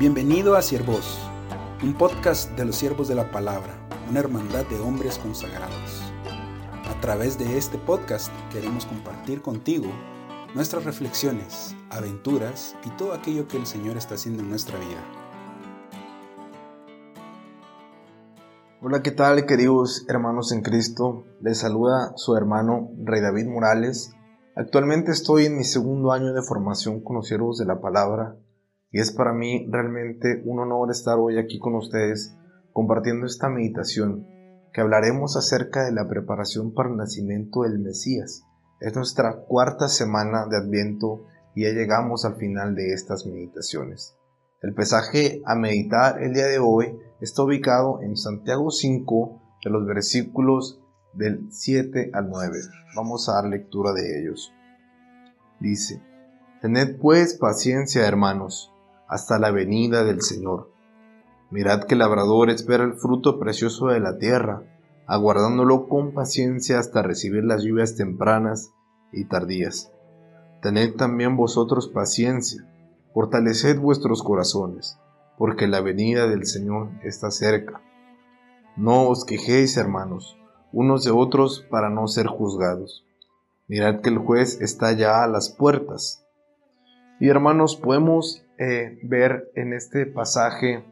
Bienvenido a Siervos, un podcast de los siervos de la palabra, una hermandad de hombres consagrados. A través de este podcast queremos compartir contigo nuestras reflexiones, aventuras y todo aquello que el Señor está haciendo en nuestra vida. Hola, ¿qué tal queridos hermanos en Cristo? Les saluda su hermano Rey David Morales. Actualmente estoy en mi segundo año de formación con los siervos de la palabra y es para mí realmente un honor estar hoy aquí con ustedes compartiendo esta meditación que hablaremos acerca de la preparación para el nacimiento del Mesías. Es nuestra cuarta semana de Adviento y ya llegamos al final de estas meditaciones. El pesaje a meditar el día de hoy está ubicado en Santiago 5 de los versículos del 7 al 9. Vamos a dar lectura de ellos. Dice, Tened pues paciencia, hermanos, hasta la venida del Señor. Mirad que el labrador espera el fruto precioso de la tierra, aguardándolo con paciencia hasta recibir las lluvias tempranas y tardías. Tened también vosotros paciencia, fortaleced vuestros corazones, porque la venida del Señor está cerca. No os quejéis, hermanos, unos de otros para no ser juzgados. Mirad que el juez está ya a las puertas. Y hermanos, podemos eh, ver en este pasaje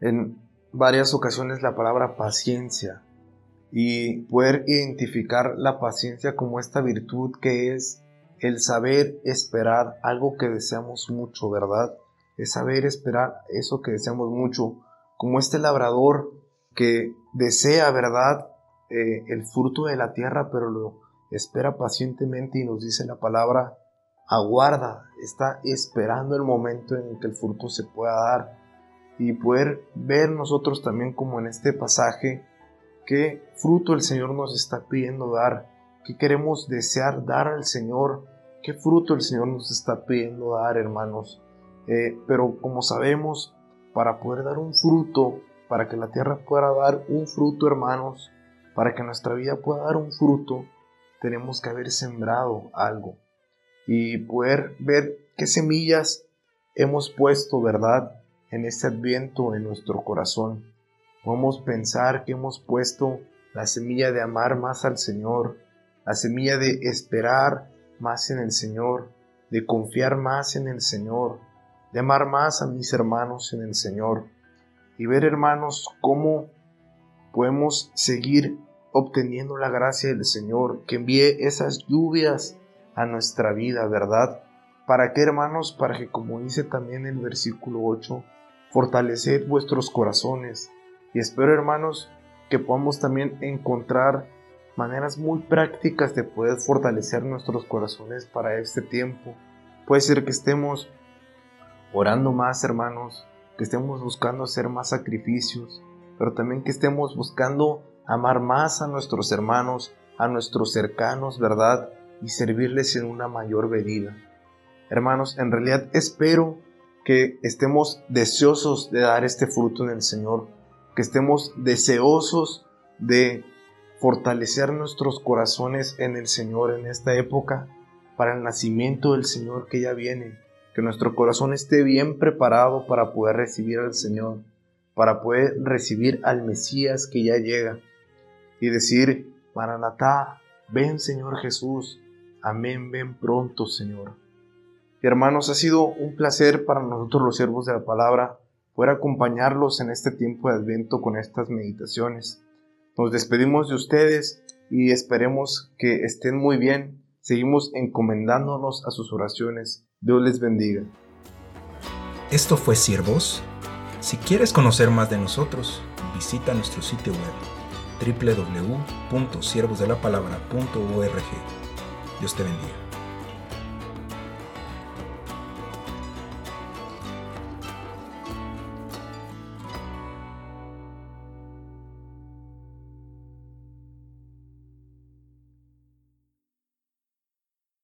en varias ocasiones la palabra paciencia y poder identificar la paciencia como esta virtud que es el saber esperar algo que deseamos mucho, ¿verdad? Es saber esperar eso que deseamos mucho, como este labrador que desea, ¿verdad? Eh, el fruto de la tierra, pero lo espera pacientemente y nos dice la palabra aguarda, está esperando el momento en que el fruto se pueda dar y poder ver nosotros también como en este pasaje qué fruto el Señor nos está pidiendo dar, qué queremos desear dar al Señor, qué fruto el Señor nos está pidiendo dar, hermanos. Eh, pero como sabemos, para poder dar un fruto, para que la tierra pueda dar un fruto, hermanos, para que nuestra vida pueda dar un fruto, tenemos que haber sembrado algo y poder ver qué semillas hemos puesto, ¿verdad?, en este adviento en nuestro corazón. Podemos pensar que hemos puesto la semilla de amar más al Señor, la semilla de esperar más en el Señor, de confiar más en el Señor, de amar más a mis hermanos en el Señor y ver hermanos cómo podemos seguir obteniendo la gracia del Señor, que envíe esas lluvias a nuestra vida, ¿verdad? ¿Para qué, hermanos? Para que, como dice también el versículo 8, fortaleced vuestros corazones. Y espero, hermanos, que podamos también encontrar maneras muy prácticas de poder fortalecer nuestros corazones para este tiempo. Puede ser que estemos orando más, hermanos, que estemos buscando hacer más sacrificios, pero también que estemos buscando amar más a nuestros hermanos, a nuestros cercanos, ¿verdad? Y servirles en una mayor medida. Hermanos, en realidad espero que estemos deseosos de dar este fruto en el Señor, que estemos deseosos de fortalecer nuestros corazones en el Señor en esta época para el nacimiento del Señor que ya viene, que nuestro corazón esté bien preparado para poder recibir al Señor, para poder recibir al Mesías que ya llega y decir, Maranatá, ven Señor Jesús, Amén, ven pronto, Señor. hermanos, ha sido un placer para nosotros los siervos de la palabra poder acompañarlos en este tiempo de Adviento con estas meditaciones. Nos despedimos de ustedes y esperemos que estén muy bien. Seguimos encomendándonos a sus oraciones. Dios les bendiga. Esto fue Siervos. Si quieres conocer más de nosotros, visita nuestro sitio web www.siervosdelapalabra.org Dios te bendiga.